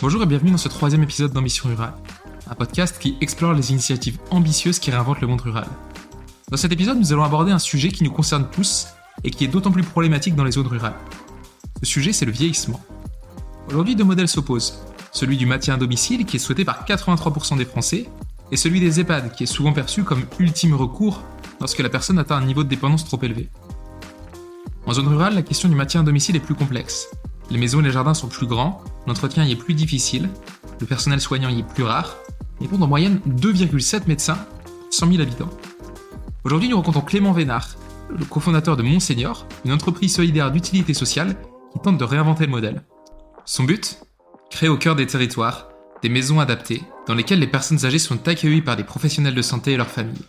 Bonjour et bienvenue dans ce troisième épisode d'Ambition Rurale, un podcast qui explore les initiatives ambitieuses qui réinventent le monde rural. Dans cet épisode, nous allons aborder un sujet qui nous concerne tous et qui est d'autant plus problématique dans les zones rurales. Ce sujet, c'est le vieillissement. Aujourd'hui, deux modèles s'opposent. Celui du maintien à domicile, qui est souhaité par 83% des Français, et celui des EHPAD, qui est souvent perçu comme ultime recours lorsque la personne atteint un niveau de dépendance trop élevé. En zone rurale, la question du maintien à domicile est plus complexe. Les maisons et les jardins sont plus grands, l'entretien y est plus difficile, le personnel soignant y est plus rare, et compte en moyenne 2,7 médecins pour 100 000 habitants. Aujourd'hui, nous rencontrons Clément Vénard, le cofondateur de Monseigneur, une entreprise solidaire d'utilité sociale qui tente de réinventer le modèle. Son but? Créer au cœur des territoires des maisons adaptées dans lesquelles les personnes âgées sont accueillies par des professionnels de santé et leurs familles.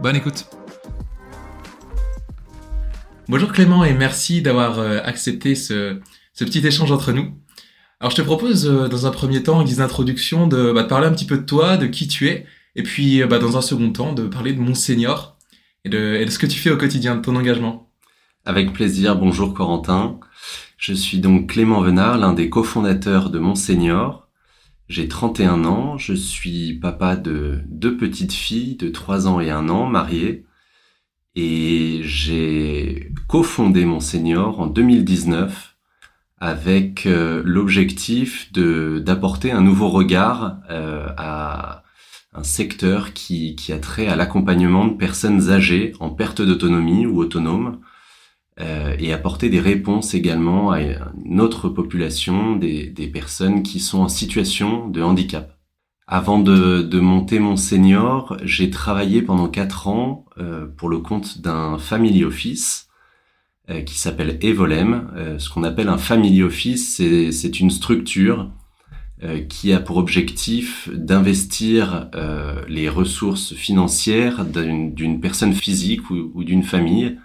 Bonne écoute Bonjour Clément et merci d'avoir euh, accepté ce, petit échange entre nous. Alors je te propose euh, dans un premier temps, en guise d'introduction, de, bah, de, parler un petit peu de toi, de qui tu es, et puis euh, bah, dans un second temps, de parler de Monseigneur et de, et de ce que tu fais au quotidien, de ton engagement. Avec plaisir, bonjour Corentin. Je suis donc Clément Venard, l'un des cofondateurs de Monseigneur. J'ai 31 ans, je suis papa de deux petites filles de 3 ans et 1 an, mariées. Et j'ai cofondé Monseigneur en 2019 avec euh, l'objectif de d'apporter un nouveau regard euh, à un secteur qui, qui a trait à l'accompagnement de personnes âgées en perte d'autonomie ou autonomes euh, et apporter des réponses également à une autre population, des, des, personnes qui sont en situation de handicap. Avant de, de monter mon senior, j'ai travaillé pendant quatre ans euh, pour le compte d'un family office qui s'appelle Evolem. Euh, ce qu'on appelle un family office, c'est une structure euh, qui a pour objectif d'investir euh, les ressources financières d'une personne physique ou, ou d'une famille,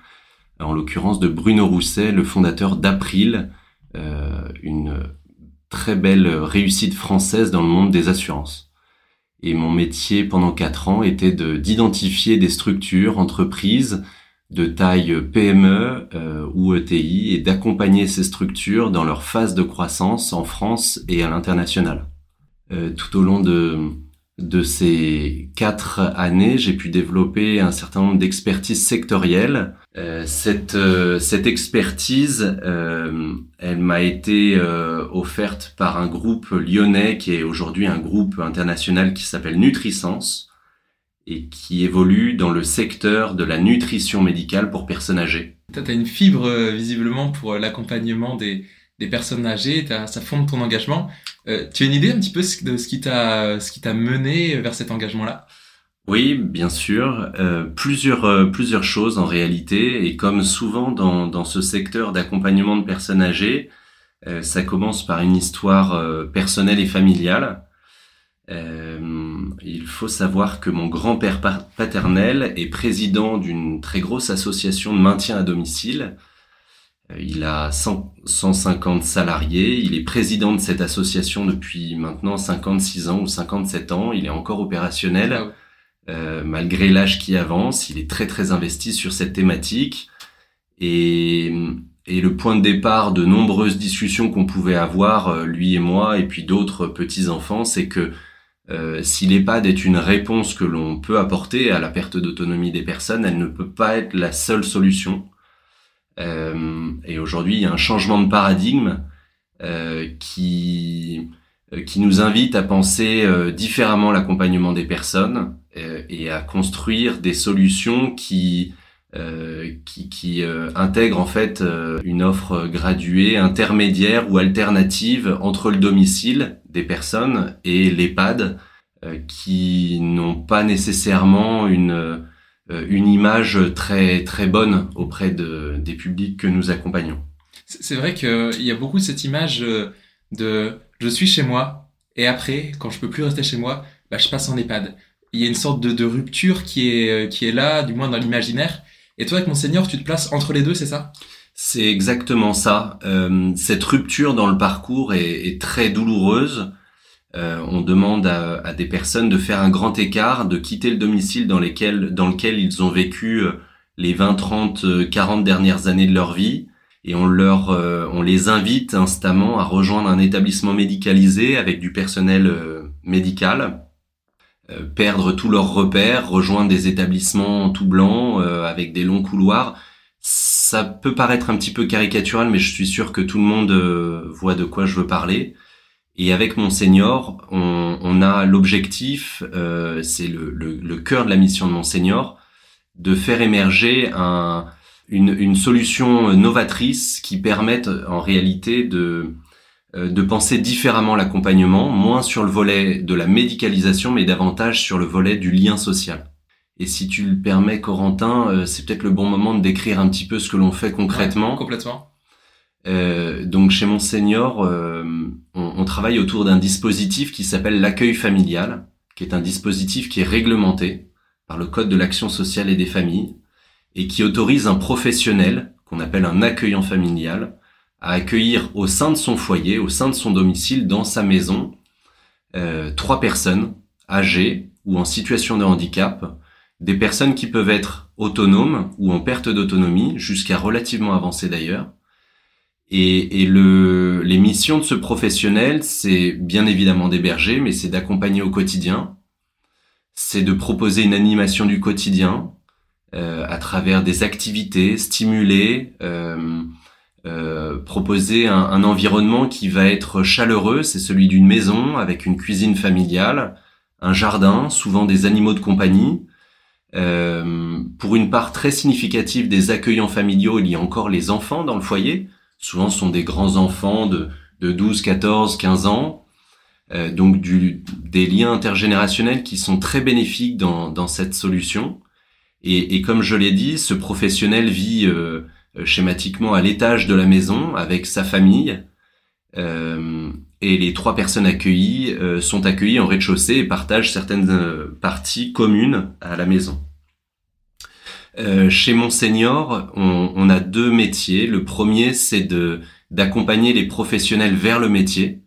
en l'occurrence de Bruno Rousset, le fondateur d'April, euh, une très belle réussite française dans le monde des assurances. Et mon métier pendant quatre ans était d'identifier des structures, entreprises de taille PME euh, ou ETI et d'accompagner ces structures dans leur phase de croissance en France et à l'international. Euh, tout au long de, de ces quatre années, j'ai pu développer un certain nombre d'expertises sectorielles. Euh, cette, euh, cette expertise, euh, elle m'a été offerte par un groupe lyonnais qui est aujourd'hui un groupe international qui s'appelle Nutrisens et qui évolue dans le secteur de la nutrition médicale pour personnes âgées. Tu as une fibre euh, visiblement pour euh, l'accompagnement des, des personnes âgées, ça fonde ton engagement. Euh, tu as une idée un petit peu de ce qui t'a ce qui t'a mené vers cet engagement-là? Oui, bien sûr. Euh, plusieurs euh, plusieurs choses en réalité, et comme souvent dans dans ce secteur d'accompagnement de personnes âgées, euh, ça commence par une histoire personnelle et familiale. Euh, il faut savoir que mon grand-père paternel est président d'une très grosse association de maintien à domicile. Euh, il a 150 salariés. Il est président de cette association depuis maintenant 56 ans ou 57 ans. Il est encore opérationnel ah euh, malgré l'âge qui avance. Il est très très investi sur cette thématique. Et, et le point de départ de nombreuses discussions qu'on pouvait avoir, lui et moi, et puis d'autres petits enfants, c'est que euh, si l'EHPAD est une réponse que l'on peut apporter à la perte d'autonomie des personnes, elle ne peut pas être la seule solution. Euh, et aujourd'hui, il y a un changement de paradigme euh, qui euh, qui nous invite à penser euh, différemment l'accompagnement des personnes et à construire des solutions qui qui, qui intègrent en fait une offre graduée, intermédiaire ou alternative entre le domicile des personnes et l'EHPAD euh, qui n'ont pas nécessairement une euh, une image très très bonne auprès de, des publics que nous accompagnons. C'est vrai qu'il y a beaucoup cette image euh, de je suis chez moi et après quand je peux plus rester chez moi, bah, je passe en EHPAD. Il y a une sorte de, de rupture qui est qui est là, du moins dans l'imaginaire. Et toi, avec Monseigneur, tu te places entre les deux, c'est ça? C'est exactement ça. Euh, cette rupture dans le parcours est, est très douloureuse. Euh, on demande à, à, des personnes de faire un grand écart, de quitter le domicile dans, lesquels, dans lequel ils ont vécu euh, les 20, 30, 40 dernières années de leur vie et on leur, on les invite instamment à rejoindre un établissement médicalisé avec du personnel médical, perdre tous leurs repères, rejoindre des établissements tout blancs avec des longs couloirs ça peut paraître un petit peu caricatural, mais je suis sûr que tout le monde euh, voit de quoi je veux parler. Et avec mon senior, on, on a l'objectif, euh, c'est le, le, le, cœur de la mission de mon senior, de faire émerger un, une, une, solution novatrice qui permette en réalité de, euh, de penser différemment l'accompagnement, moins sur le volet de la médicalisation, mais davantage sur le volet du lien social. Et si tu le permets, Corentin, euh, c'est peut-être le bon moment de décrire un petit peu ce que l'on fait concrètement. complètement. Euh, donc chez mon senior, euh, on, on, travaille autour d'un dispositif qui s'appelle l'accueil familial, qui est un dispositif qui est réglementé par le Code de l'action sociale et des familles, et qui autorise un professionnel, qu'on appelle un accueillant familial, à accueillir au sein de son foyer, au sein de son domicile, dans sa maison, euh, trois personnes âgées ou en situation de handicap, des personnes qui peuvent être autonomes ou en perte d'autonomie, jusqu'à relativement avancées d'ailleurs. Et, et le, les missions de ce professionnel, c'est bien évidemment d'héberger, mais c'est d'accompagner au quotidien. C'est de proposer une animation du quotidien euh, à travers des activités, stimuler, euh, euh, proposer un, un, environnement qui va être chaleureux. C'est celui d'une maison avec une cuisine familiale, un jardin, souvent des animaux de compagnie, euh, pour une part très significative des accueillants familiaux, il y a encore les enfants dans le foyer. Souvent, ce sont des grands enfants de, de 12, 14, 15 ans. Euh, donc du, des liens intergénérationnels qui sont très bénéfiques dans, dans cette solution. Et, et comme je l'ai dit, ce professionnel vit euh, schématiquement à l'étage de la maison avec sa famille. Euh, et les trois personnes accueillies euh, sont accueillies en rez-de-chaussée et partagent certaines euh, parties communes à la maison. Euh, chez Monseigneur, on, on, a deux métiers. Le premier, c'est de d'accompagner les professionnels vers le métier.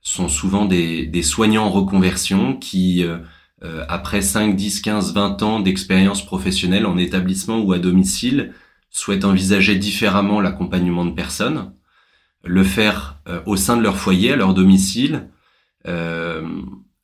Ce sont souvent des, des soignants en reconversion qui, euh, après 5, 10, 15, 20 ans d'expérience professionnelle en établissement ou à domicile, souhaitent envisager différemment l'accompagnement de personnes le faire euh, au sein de leur foyer, à leur domicile, euh,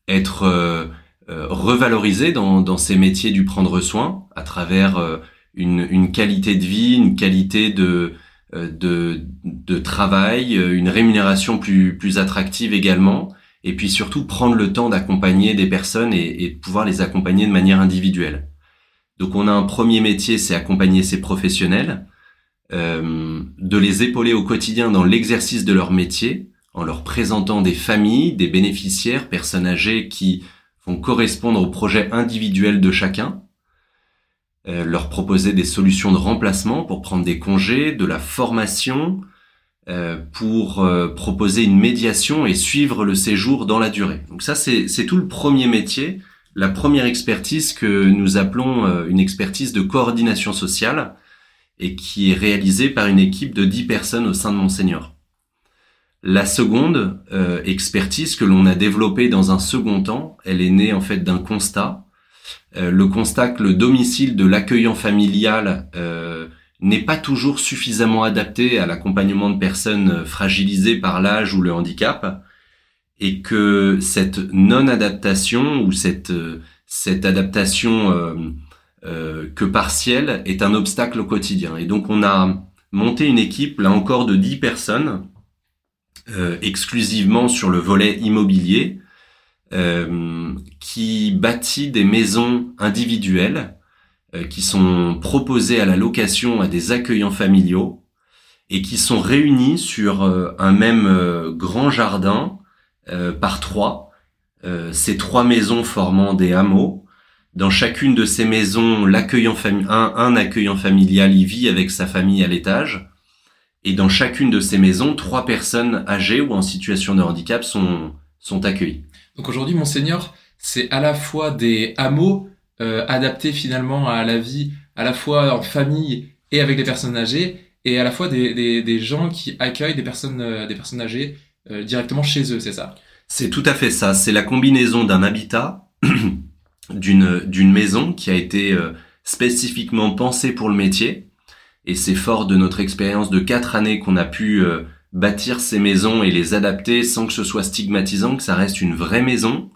être euh, revalorisé dans, dans, ces métiers du prendre soin à travers une, une, qualité de vie, une qualité de, de, de travail, une rémunération plus, plus attractive également, et puis surtout prendre le temps d'accompagner des personnes et, et pouvoir les accompagner de manière individuelle. Donc on a un premier métier, c'est accompagner ces professionnels. Euh, de les épauler au quotidien dans l'exercice de leur métier, en leur présentant des familles, des bénéficiaires, personnes âgées qui vont correspondre au projet individuel de chacun, euh, leur proposer des solutions de remplacement pour prendre des congés, de la formation, euh, pour euh, proposer une médiation et suivre le séjour dans la durée. Donc ça, c'est tout le premier métier, la première expertise que nous appelons euh, une expertise de coordination sociale, et qui est réalisé par une équipe de 10 personnes au sein de Monseigneur. La seconde euh, expertise que l'on a développée dans un second temps, elle est née en fait d'un constat. Euh, le constat que le domicile de l'accueillant familial n'est pas toujours suffisamment adapté à l'accompagnement de personnes fragilisées par l'âge ou le handicap, et que cette non-adaptation ou cette, cette adaptation euh, que partiel est un obstacle au quotidien. Et donc on a monté une équipe, là encore, de 10 personnes, euh, exclusivement sur le volet immobilier, euh, qui bâtit des maisons individuelles euh, qui sont proposées à la location à des accueillants familiaux et qui sont réunis sur un même grand jardin par trois. ces trois maisons formant des hameaux dans chacune de ces maisons, l'accueillant un, un accueillant familial y vit avec sa famille à l'étage. Et dans chacune de ces maisons, trois personnes âgées ou en situation de handicap sont, sont accueillies. Donc aujourd'hui, Monseigneur, c'est à la fois des hameaux euh, adaptés finalement à la vie, à la fois en famille et avec des personnes âgées, et à la fois des, des, des gens qui accueillent des personnes, euh, des personnes âgées euh, directement chez eux, c'est ça? C'est tout à fait ça. C'est la combinaison d'un habitat d'une d'une maison qui a été euh, spécifiquement pensée pour le métier Et c'est fort de notre expérience de quatre années qu'on a pu euh, bâtir ces maisons et les adapter sans que ce soit stigmatisant, que ça reste une vraie maison,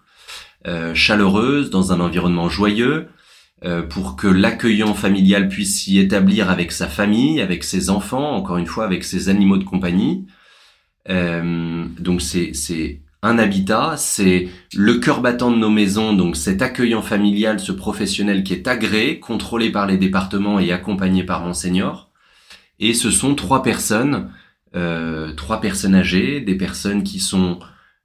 euh, chaleureuse, dans un environnement joyeux, euh, pour que l'accueillant familial puisse s'y établir avec sa famille, avec ses enfants, encore une fois avec ses animaux de compagnie. Euh, donc c'est un habitat, c'est le cœur battant de nos maisons, donc cet accueillant familial, ce professionnel qui est agréé, contrôlé par les départements et accompagné par Monseigneur. Et ce sont trois personnes, euh, trois personnes âgées, des personnes qui sont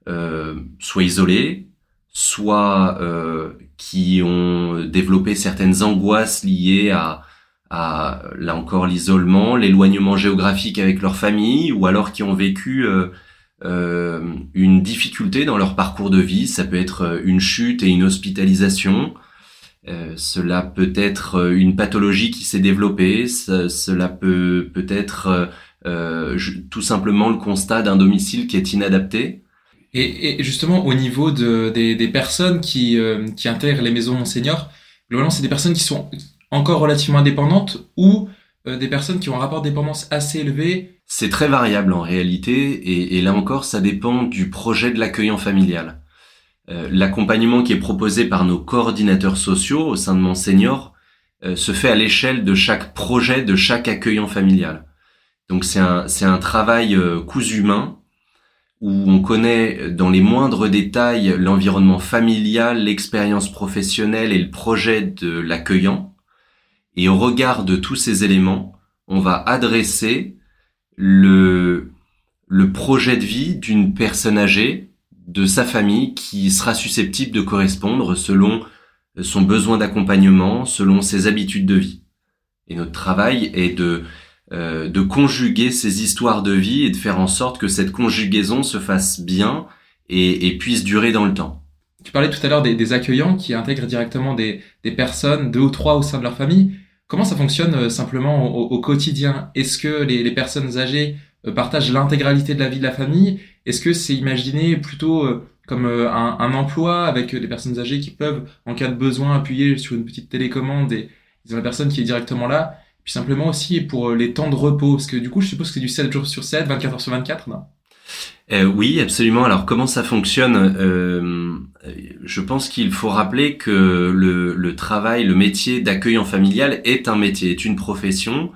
euh, soit isolées, soit euh, qui ont développé certaines angoisses liées à, à là encore l'isolement, l'éloignement géographique avec leur famille, ou alors qui ont vécu euh, euh, une difficulté dans leur parcours de vie. Ça peut être une chute et une hospitalisation. Euh, cela peut être une pathologie qui s'est développée. cela peut peut être euh, tout simplement le constat d'un domicile qui est inadapté. Et, et, justement, au niveau de, des, des, personnes qui, euh, qui intègrent les maisons seniors, globalement, c'est des personnes qui sont encore relativement indépendantes ou euh, des personnes qui ont un rapport de dépendance assez élevé C'est très variable en réalité, et, et, là encore, ça dépend du projet de l'accueillant familial. Euh, L'accompagnement qui est proposé par nos coordinateurs sociaux au sein de mon senior euh, se fait à l'échelle de chaque projet, de chaque accueillant familial. Donc c'est un, un travail euh, cousu humain où on connaît dans les moindres détails l'environnement familial, l'expérience professionnelle et le projet de l'accueillant. Et au regard de tous ces éléments, on va adresser le, le projet de vie d'une personne âgée, de sa famille, qui sera susceptible de correspondre selon son besoin d'accompagnement, selon ses habitudes de vie. Et notre travail est de euh, de conjuguer ces histoires de vie et de faire en sorte que cette conjugaison se fasse bien et, puisse durer dans le temps. Tu parlais tout à l'heure des, des, accueillants qui intègrent directement des, des, personnes, deux ou trois au sein de leur famille. Comment ça fonctionne euh, simplement au, au quotidien? Est-ce que les, les, personnes âgées euh, partagent l'intégralité de la vie de la famille? Est-ce que c'est imaginé plutôt euh, comme un, un, emploi avec des personnes âgées qui peuvent, en cas de besoin, appuyer sur une petite télécommande et ils la personne qui est directement là? Puis simplement aussi pour les temps de repos, parce que du coup, je suppose que c'est du 7 jours sur 7, 24 heures sur 24, non? Euh, oui, absolument. Alors comment ça fonctionne euh, Je pense qu'il faut rappeler que le, travail, le métier d'accueillant familial est un métier, est une profession.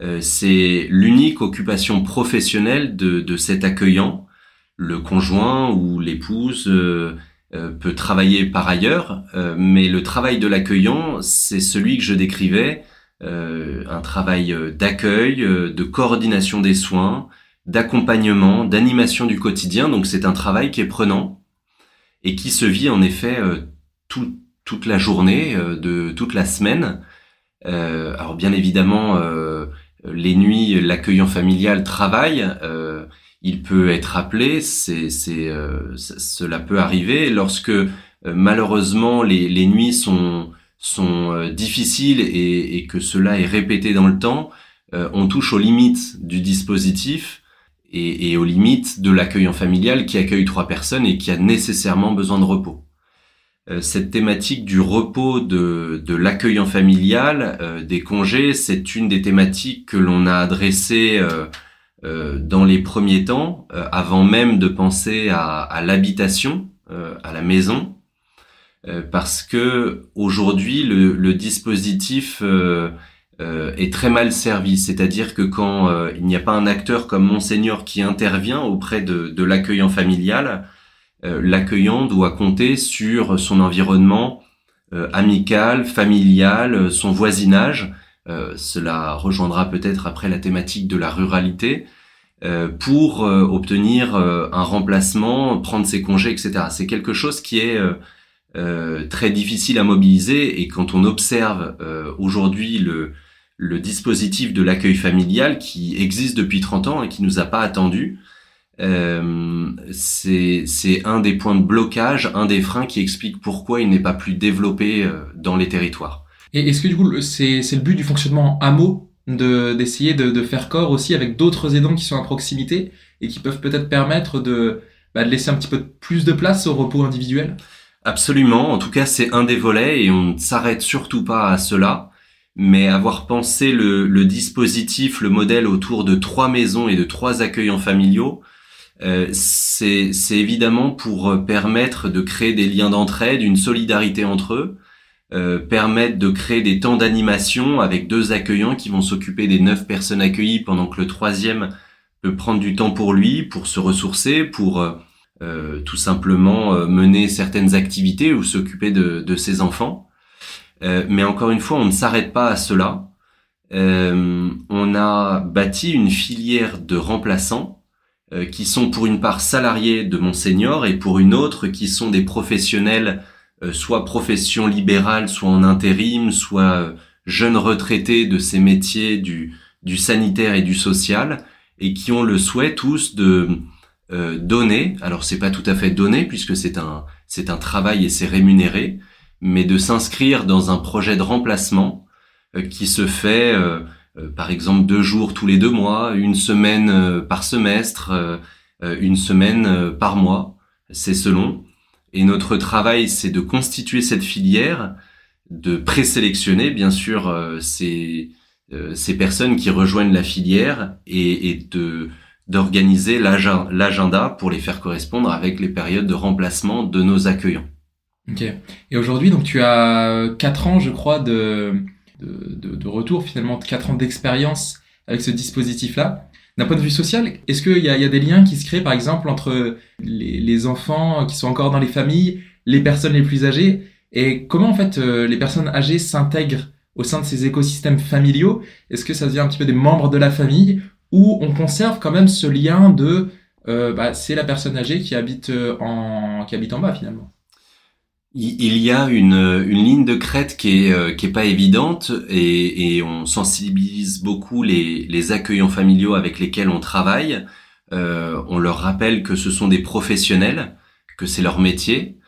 Euh, c'est l'unique occupation professionnelle de, cet accueillant. Le conjoint ou l'épouse peut travailler par ailleurs, mais le travail de l'accueillant, c'est celui que je décrivais un travail d'accueil, de coordination des soins, d'accompagnement, d'animation du quotidien. Donc c'est un travail qui est prenant et qui se vit en effet tout, toute la journée, de toute la semaine. alors bien évidemment, les nuits, l'accueillant familial travaille. il peut être appelé, c'est, c'est, cela peut arriver lorsque malheureusement les, les nuits sont sont euh, difficiles et, et, que cela est répété dans le temps, euh, on touche aux limites du dispositif et, et aux limites de l'accueillant familial qui accueille trois personnes et qui a nécessairement besoin de repos. Euh, cette thématique du repos de, de l'accueillant familial, euh, des congés, c'est une des thématiques que l'on a adressées euh, dans les premiers temps, avant même de penser à, à l'habitation, à la maison. Euh, parce que aujourd'hui le, le dispositif euh, euh, est très mal servi. C'est-à-dire que quand il n'y a pas un acteur comme Monseigneur qui intervient auprès de, de l'accueillant familial, l'accueillant doit compter sur son environnement amical, familial, son voisinage. cela rejoindra peut-être après la thématique de la ruralité. pour obtenir un remplacement, prendre ses congés, etc. C'est quelque chose qui est euh, très difficile à mobiliser et quand on observe euh, aujourd'hui le, le dispositif de l'accueil familial qui existe depuis 30 ans et qui nous a pas attendu, euh, c'est un des points de blocage, un des freins qui explique pourquoi il n'est pas plus développé euh, dans les territoires. Et est-ce que du coup c'est le but du fonctionnement hameau d'essayer de, de, faire corps aussi avec d'autres aidants qui sont à proximité et qui peuvent peut-être permettre de, bah, de laisser un petit peu plus de place au repos individuel? Absolument, en tout cas c'est un des volets et on ne s'arrête surtout pas à cela. Mais avoir pensé le, dispositif, le modèle autour de trois maisons et de trois accueillants familiaux, euh, c'est évidemment pour permettre de créer des liens d'entraide, une solidarité entre eux, euh, permettre de créer des temps d'animation avec deux accueillants qui vont s'occuper des neuf personnes accueillies pendant que le troisième peut prendre du temps pour lui, pour se ressourcer, pour euh, tout simplement euh, mener certaines activités ou s'occuper de, ses enfants. Euh, mais encore une fois, on ne s'arrête pas à cela. on a bâti une filière de remplaçants qui sont pour une part salariés de Monseigneur et pour une autre qui sont des professionnels, soit profession libérale, soit en intérim, soit jeunes retraités de ces métiers du, du sanitaire et du social, et qui ont le souhait tous de euh, donner. Alors c'est pas tout à fait donner puisque c'est un c'est un travail et c'est rémunéré, mais de s'inscrire dans un projet de remplacement euh, qui se fait euh, par exemple deux jours tous les deux mois, une semaine par semestre, une semaine par mois. C'est selon. Et notre travail, c'est de constituer cette filière, de présélectionner bien sûr ces ces personnes qui rejoignent la filière et, et de d'organiser l'agenda pour les faire correspondre avec les périodes de remplacement de nos accueillants. Ok. Et aujourd'hui, donc tu as quatre ans, je crois, de, de, de, retour, finalement, quatre ans d'expérience avec ce dispositif-là. D'un point de vue social, est-ce qu'il y a, y a des liens qui se créent, par exemple, entre les, les, enfants qui sont encore dans les familles, les personnes les plus âgées, et comment, en fait, euh, les personnes âgées s'intègrent au sein de ces écosystèmes familiaux? Est-ce que ça devient un petit peu des membres de la famille où on conserve quand même ce lien de euh, bah, c'est la personne âgée qui habite euh, en qui habite en bas finalement? Il y a une, une ligne de crête qui est euh, qui est pas évidente et, et on sensibilise beaucoup les, les accueillants familiaux avec lesquels on travaille. Euh, on leur rappelle que ce sont des professionnels, que c'est leur métier.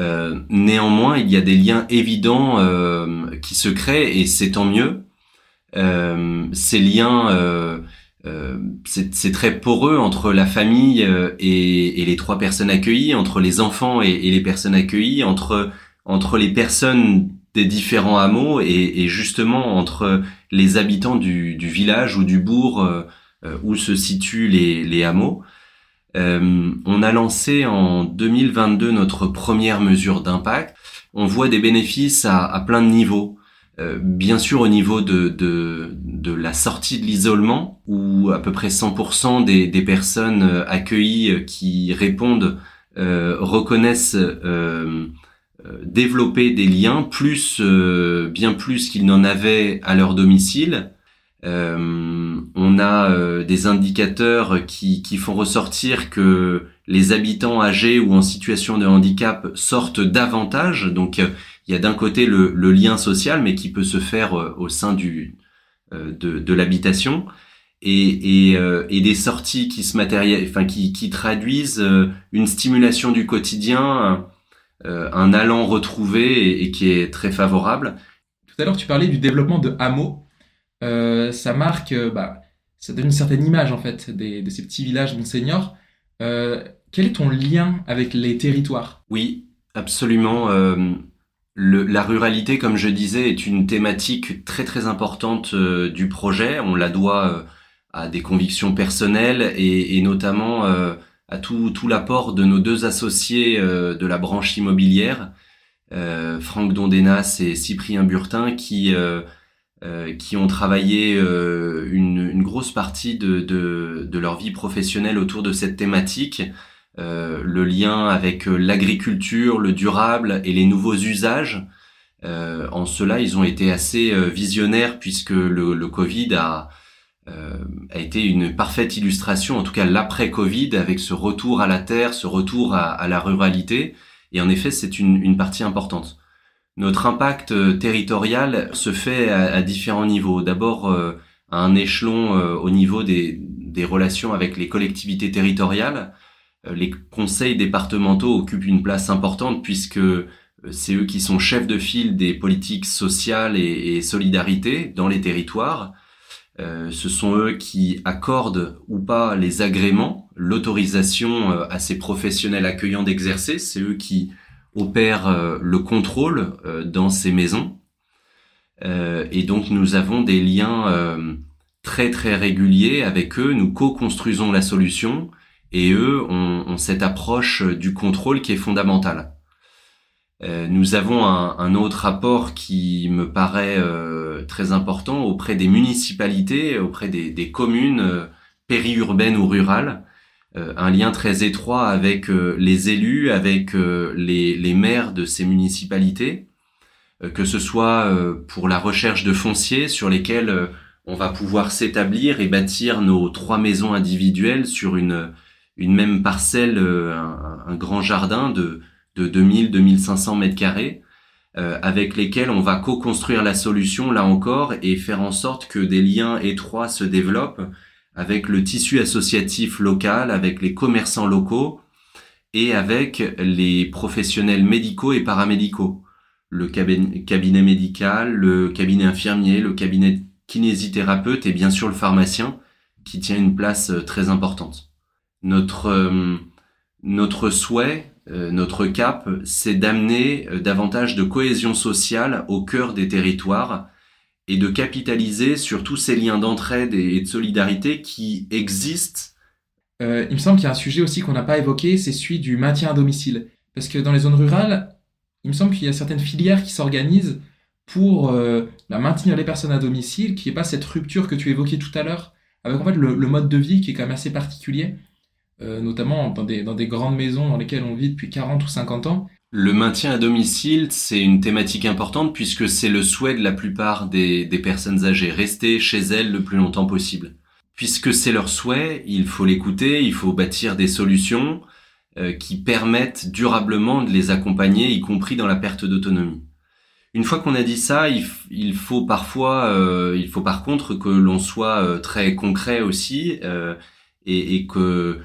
Euh, néanmoins, il y a des liens évidents qui se créent et c'est tant mieux. ces liens euh, c'est très poreux entre la famille euh, et, et, les trois personnes accueillies, entre les enfants et, et, les personnes accueillies, entre entre les personnes des différents hameaux et, et justement entre les habitants du, du, village ou du bourg euh, où se situent les, les hameaux. on a lancé en 2022 notre première mesure d'impact. On voit des bénéfices à, à plein de niveaux. Euh, bien sûr au niveau de, de, la sortie de l'isolement, où à peu près 100% des, des, personnes euh, accueillies euh, qui répondent reconnaissent développer des liens, plus bien plus qu'ils n'en avaient à leur domicile. on a des indicateurs qui, qui font ressortir que les habitants âgés ou en situation de handicap sortent davantage, donc il y a d'un côté le, le, lien social, mais qui peut se faire euh, au sein du euh, de, de l'habitation, et, et, euh, et, des sorties qui se matérialisent, enfin qui, qui traduisent une stimulation du quotidien, un allant retrouvé et, qui est très favorable. Tout à l'heure, tu parlais du développement de hameaux. ça marque, bah, ça donne une certaine image en fait des, de ces petits villages Monseigneur. quel est ton lien avec les territoires? Oui, absolument. La ruralité, comme je disais, est une thématique très très importante euh, du projet. On la doit euh, à des convictions personnelles et, notamment euh, à tout, l'apport de nos deux associés de la branche immobilière, Franck Dondenas et Cyprien Burtin, qui qui ont travaillé une, grosse partie de, de, leur vie professionnelle autour de cette thématique. Euh, le lien avec euh, l'agriculture, le durable et les nouveaux usages. Euh, en cela, ils ont été assez visionnaires puisque le, le Covid a, a été une parfaite illustration, en tout cas l'après-Covid, avec ce retour à la terre, ce retour à, à la ruralité. Et en effet, c'est une, une, partie importante. Notre impact territorial se fait à, à différents niveaux. D'abord, à un échelon au niveau des, des relations avec les collectivités territoriales, euh, les conseils départementaux occupent une place importante puisque euh, c'est eux qui sont chefs de file des politiques sociales et, solidarité dans les territoires. Euh, ce sont eux qui accordent ou pas les agréments, l'autorisation euh, à ces professionnels accueillants d'exercer. C'est eux qui opèrent le contrôle dans ces maisons. et donc nous avons des liens très très réguliers avec eux. Nous co-construisons la solution et eux ont, cette approche du contrôle qui est fondamentale. Euh, nous avons un, autre rapport qui me paraît euh, très important auprès des municipalités, auprès des, communes euh, périurbaines ou rurales, un lien très étroit avec les élus, avec les, les, maires de ces municipalités, que ce soit pour la recherche de fonciers sur lesquels on va pouvoir s'établir et bâtir nos trois maisons individuelles sur une une même parcelle, euh, un, grand jardin de, de 2000-2500 mètres carrés, euh, avec lesquels on va co-construire la solution là encore et faire en sorte que des liens étroits se développent avec le tissu associatif local, avec les commerçants locaux et avec les professionnels médicaux et paramédicaux. Le cabinet médical, le cabinet infirmier, le cabinet kinésithérapeute et bien sûr le pharmacien qui tient une place euh, très importante. Notre, euh, notre souhait, euh, notre cap, c'est d'amener euh, davantage de cohésion sociale au cœur des territoires et de capitaliser sur tous ces liens d'entraide et de solidarité qui existent. il me semble qu'il y a un sujet aussi qu'on n'a pas évoqué, c'est celui du maintien à domicile. Parce que dans les zones rurales, il me semble qu'il y a certaines filières qui s'organisent pour bah, maintenir les personnes à domicile, qu'il n'y ait pas cette rupture que tu évoquais tout à l'heure, avec en fait le, mode de vie qui est quand même assez particulier. Euh, notamment dans des, dans des grandes maisons dans lesquelles on vit depuis 40 ou 50 ans. Le maintien à domicile, c'est une thématique importante puisque c'est le souhait de la plupart des, des personnes âgées, rester chez elles le plus longtemps possible. Puisque c'est leur souhait, il faut l'écouter, il faut bâtir des solutions euh, qui permettent durablement de les accompagner, y compris dans la perte d'autonomie. Une fois qu'on a dit ça, il, il faut parfois, euh, il faut par contre que l'on soit euh, très concret aussi euh, et, et, que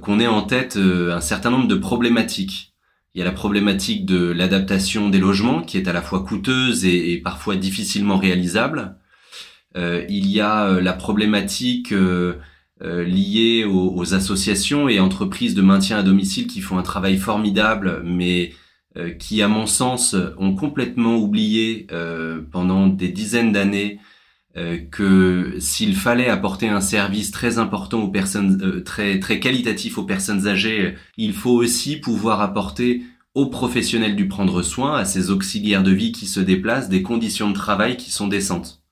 qu'on ait en tête euh, un certain nombre de problématiques. Il y a la problématique de l'adaptation des logements qui est à la fois coûteuse et, parfois difficilement réalisable. Euh, il y a la problématique liée aux, associations et entreprises de maintien à domicile qui font un travail formidable, mais qui, à mon sens, ont complètement oublié pendant des dizaines d'années euh, que s'il fallait apporter un service très important aux personnes, euh, très très qualitatif aux personnes âgées, il faut aussi pouvoir apporter aux professionnels du prendre soin, à ces auxiliaires de vie qui se déplacent, des conditions de travail qui sont décentes.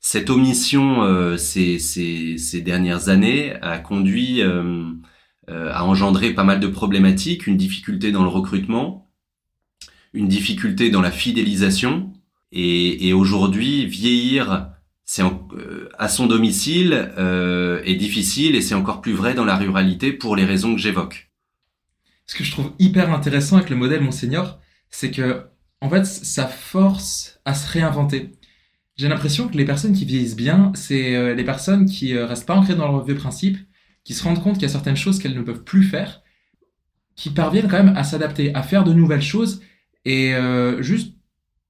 Cette omission euh, ces, ces, ces, dernières années a conduit à engendrer pas mal de problématiques, une difficulté dans le recrutement, une difficulté dans la fidélisation, et, aujourd'hui, vieillir euh, à son domicile euh, est difficile et c'est encore plus vrai dans la ruralité pour les raisons que j'évoque. Ce que je trouve hyper intéressant avec le modèle Monseigneur, c'est que en fait, ça force à se réinventer. J'ai l'impression que les personnes qui vieillissent bien, c'est euh, les personnes qui restent pas ancrées dans leurs vieux principes, qui se rendent compte qu'il y a certaines choses qu'elles ne peuvent plus faire, qui parviennent quand même à s'adapter, à faire de nouvelles choses et juste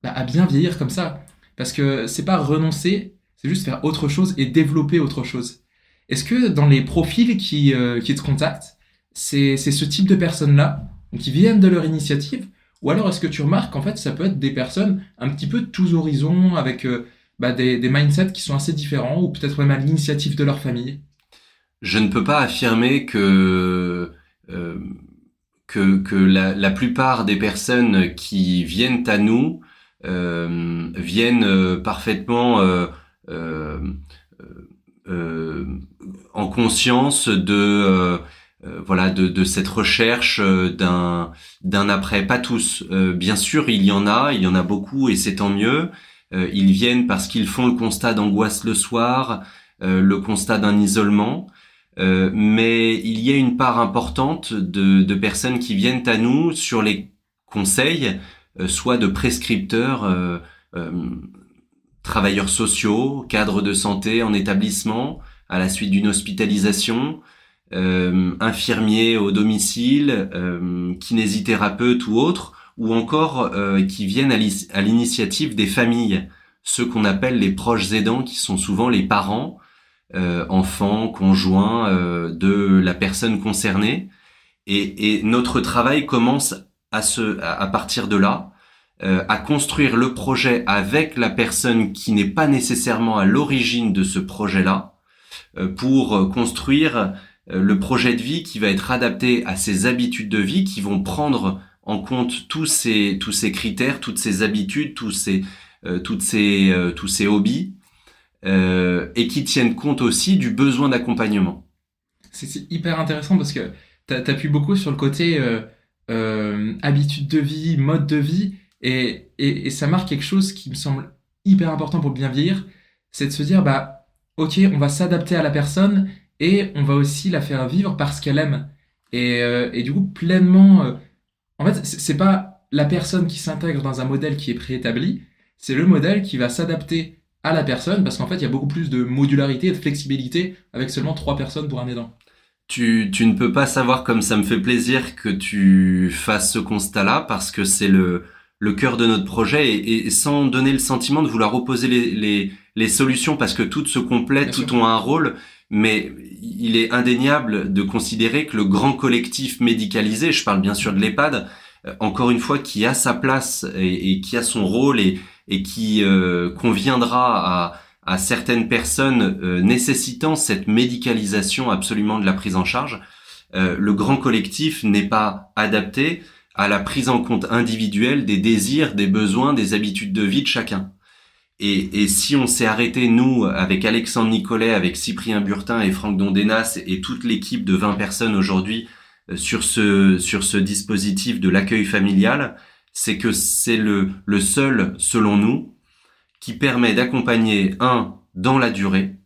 bah, à bien vieillir comme ça. Parce que c'est pas renoncer, c'est juste faire autre chose et développer autre chose. Est-ce que dans les profils qui, euh, te contactent, c'est ce type de personnes-là, qui viennent de leur initiative, ou alors est-ce que tu remarques qu'en fait ça peut être des personnes un petit peu de tous horizons, avec euh, bah, des, mindsets qui sont assez différents, ou peut-être même à l'initiative de leur famille? Je ne peux pas affirmer que... Euh, que, la, plupart des personnes qui viennent à nous viennent euh, parfaitement euh, en conscience de voilà de, de, cette recherche d'un d'un après. Pas tous. Bien sûr il y en a il y en a beaucoup et c'est tant mieux. Ils viennent parce qu'ils font le constat d'angoisse le soir le constat d'un isolement. Mais il y a une part importante de, de personnes qui viennent à nous sur les conseils euh, soit de prescripteurs, euh, euh, travailleurs sociaux, cadres de santé en établissement, à la suite d'une hospitalisation, euh, infirmiers au domicile, euh, kinésithérapeutes ou autres, ou encore qui viennent à l'initiative des familles, ceux qu'on appelle les proches aidants, qui sont souvent les parents, enfants, conjoints de la personne concernée. Et, et, notre travail commence à, ce, à partir de là, à construire le projet avec la personne qui n'est pas nécessairement à l'origine de ce projet-là, pour construire le projet de vie qui va être adapté à ses habitudes de vie, qui vont prendre en compte tous ces tous ces critères, toutes ces habitudes, tous ces toutes ces tous ces hobbies euh, et qui tiennent compte aussi du besoin d'accompagnement. C'est hyper intéressant parce que tu appuies beaucoup sur le côté euh, euh, habitude de vie, mode de vie, et, et, ça marque quelque chose qui me semble hyper important pour bien vieillir, c'est de se dire, bah, ok, on va s'adapter à la personne et on va aussi la faire vivre parce qu'elle aime. Et, et, du coup, pleinement, en fait, c'est pas la personne qui s'intègre dans un modèle qui est préétabli, c'est le modèle qui va s'adapter à la personne, parce qu'en fait, il y a beaucoup plus de modularité et de flexibilité avec seulement trois personnes pour un aidant. Tu, tu ne peux pas savoir comme ça me fait plaisir que tu fasses ce constat-là, parce que c'est le, le cœur de notre projet, et, sans donner le sentiment de vouloir opposer les, les, les solutions, parce que toutes se complètent, toutes ont un rôle, mais il est indéniable de considérer que le grand collectif médicalisé, je parle bien sûr de l'EHPAD, euh, encore une fois, qui a sa place et, et qui a son rôle et, et qui euh, conviendra à, à, certaines personnes euh, nécessitant cette médicalisation absolument de la prise en charge, euh, le grand collectif n'est pas adapté à la prise en compte individuelle des désirs, des besoins, des habitudes de vie de chacun. Et, et si on s'est arrêté, nous, avec Alexandre Nicolet, avec Cyprien Burtin et Franck Dondénas et toute l'équipe de 20 personnes aujourd'hui sur ce, sur ce dispositif de l'accueil familial, c'est que c'est le, le seul, selon nous, qui permet d'accompagner un dans la durée,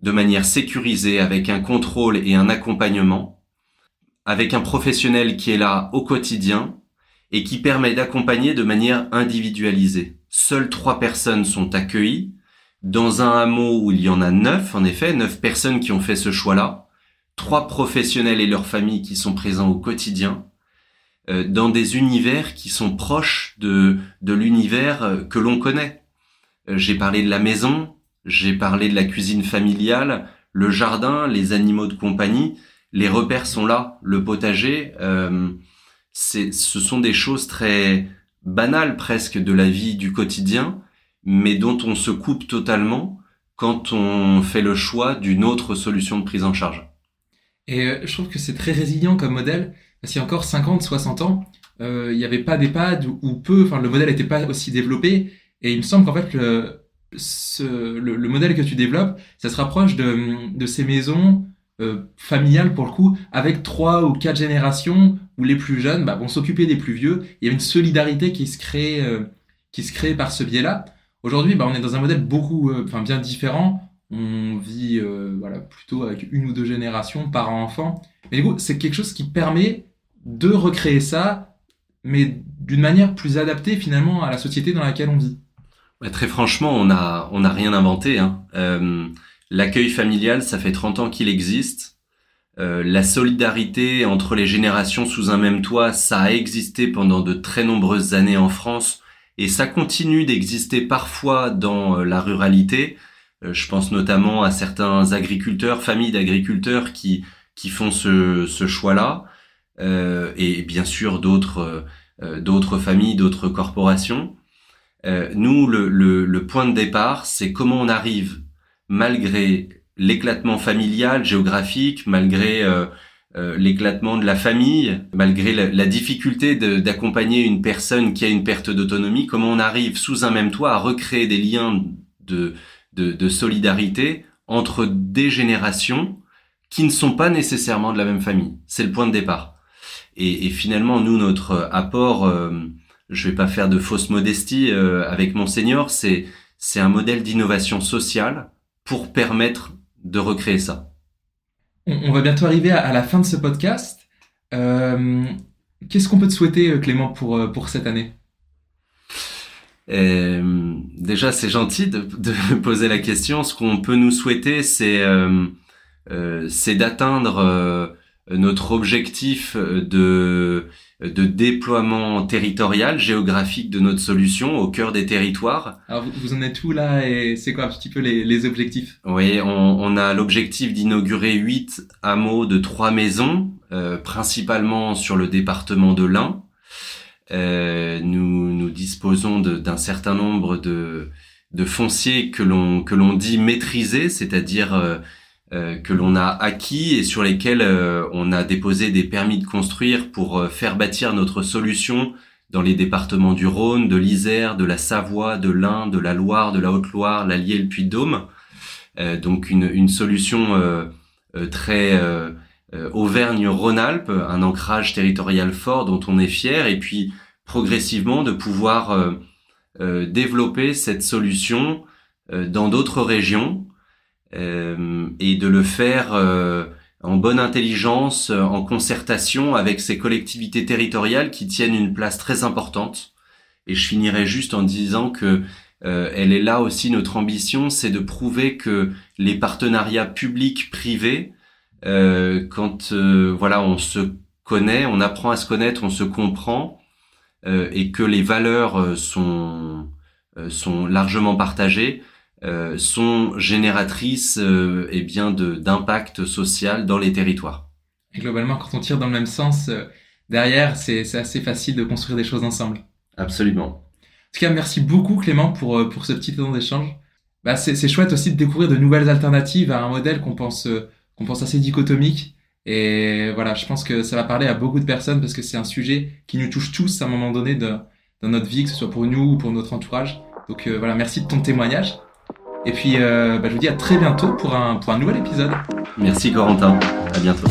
de manière sécurisée, avec un contrôle et un accompagnement, avec un professionnel qui est là au quotidien et qui permet d'accompagner de manière individualisée. Seules trois personnes sont accueillies dans un hameau où il y en a neuf, en effet, neuf personnes qui ont fait ce choix-là, trois professionnels et leurs familles qui sont présents au quotidien, euh, dans des univers qui sont proches de, l'univers euh, que l'on connaît. Euh, j'ai parlé de la maison, j'ai parlé de la cuisine familiale, le jardin, les animaux de compagnie, les repères sont là, le potager, euh, ce sont des choses très banales presque de la vie du quotidien, mais dont on se coupe totalement quand on fait le choix d'une autre solution de prise en charge. Et je trouve que c'est très résilient comme modèle, parce qu'il y a encore 50, 60 ans, euh, il n'y avait pas d'EHPAD ou, peu, enfin le modèle n'était pas aussi développé. Et il me semble qu'en fait, le, le, modèle que tu développes, ça se rapproche de, de ces maisons euh, familiales pour le coup, avec trois ou quatre générations où les plus jeunes bah, vont s'occuper des plus vieux. Il y a une solidarité qui se crée, euh, qui se crée par ce biais-là. Aujourd'hui, bah, on est dans un modèle beaucoup, enfin bien différent. On vit voilà plutôt avec une ou deux générations par enfant. Mais du coup, c'est quelque chose qui permet de recréer ça, mais d'une manière plus adaptée finalement à la société dans laquelle on vit. Très franchement, on n'a rien inventé. Hein. Euh, l'accueil familial, ça fait 30 ans qu'il existe. Euh, la solidarité entre les générations sous un même toit, ça a existé pendant de très nombreuses années en France et ça continue d'exister parfois dans euh, la ruralité. je pense notamment à certains agriculteurs, familles d'agriculteurs qui, qui font ce, ce choix-là. Et bien sûr d'autres familles, d'autres corporations. Euh, nous, le, le, le, point de départ, c'est comment on arrive, malgré l'éclatement familial, géographique, malgré l'éclatement de la famille, malgré la, difficulté d'accompagner une personne qui a une perte d'autonomie, comment on arrive sous un même toit à recréer des liens de, de, de solidarité entre des générations qui ne sont pas nécessairement de la même famille. C'est le point de départ. Et, et, finalement, nous, notre apport, euh, je vais pas faire de fausse modestie euh, avec Monseigneur, c'est c'est un modèle d'innovation sociale pour permettre de recréer ça. On, va bientôt arriver à, la fin de ce podcast. Euh, Qu'est-ce qu'on peut te souhaiter, euh, Clément, pour, pour cette année? Euh, Déjà, c'est gentil de, de, poser la question. Ce qu'on peut nous souhaiter, c'est c'est d'atteindre notre objectif de, de déploiement territorial, géographique de notre solution au cœur des territoires. Alors vous, en êtes où là et c'est quoi un petit peu les, les objectifs? Oui, on, on a l'objectif d'inaugurer huit hameaux de trois maisons, euh, principalement sur le département de l'Ain. nous, nous disposons d'un certain nombre de, de fonciers que l'on que l'on dit maîtriser, c'est-à-dire que l'on a acquis et sur lesquels on a déposé des permis de construire pour faire bâtir notre solution dans les départements du Rhône, de l'Isère, de la Savoie, de l'Ain, de la Loire, de la Haute-Loire, l'Allier, le Puy-de-Dôme. Euh, donc une, une solution euh, euh, très Auvergne-Rhône-Alpes, un ancrage territorial fort dont on est fier, et puis progressivement de pouvoir développer cette solution dans d'autres régions et de le faire en bonne intelligence, euh, en concertation avec ces collectivités territoriales qui tiennent une place très importante. Et je finirai juste en disant que euh, elle est là aussi notre ambition, c'est de prouver que les partenariats publics-privés, euh, quand voilà on se connaît, on apprend à se connaître, on se comprend, et que les valeurs sont sont largement partagées, euh, sont génératrices euh, eh bien de d'impact social dans les territoires. Et globalement, quand on tire dans le même sens, euh, derrière, c'est assez facile de construire des choses ensemble. Absolument. En tout cas, merci beaucoup Clément pour pour ce petit temps d'échange. Bah, c'est chouette aussi de découvrir de nouvelles alternatives à un modèle qu'on pense qu'on pense assez dichotomique. Et voilà, je pense que ça va parler à beaucoup de personnes parce que c'est un sujet qui nous touche tous à un moment donné de, dans notre vie, que ce soit pour nous ou pour notre entourage. Donc voilà, merci de ton témoignage. Et puis, euh, bah, je vous dis à très bientôt pour un, pour un nouvel épisode. Merci Corentin. À bientôt.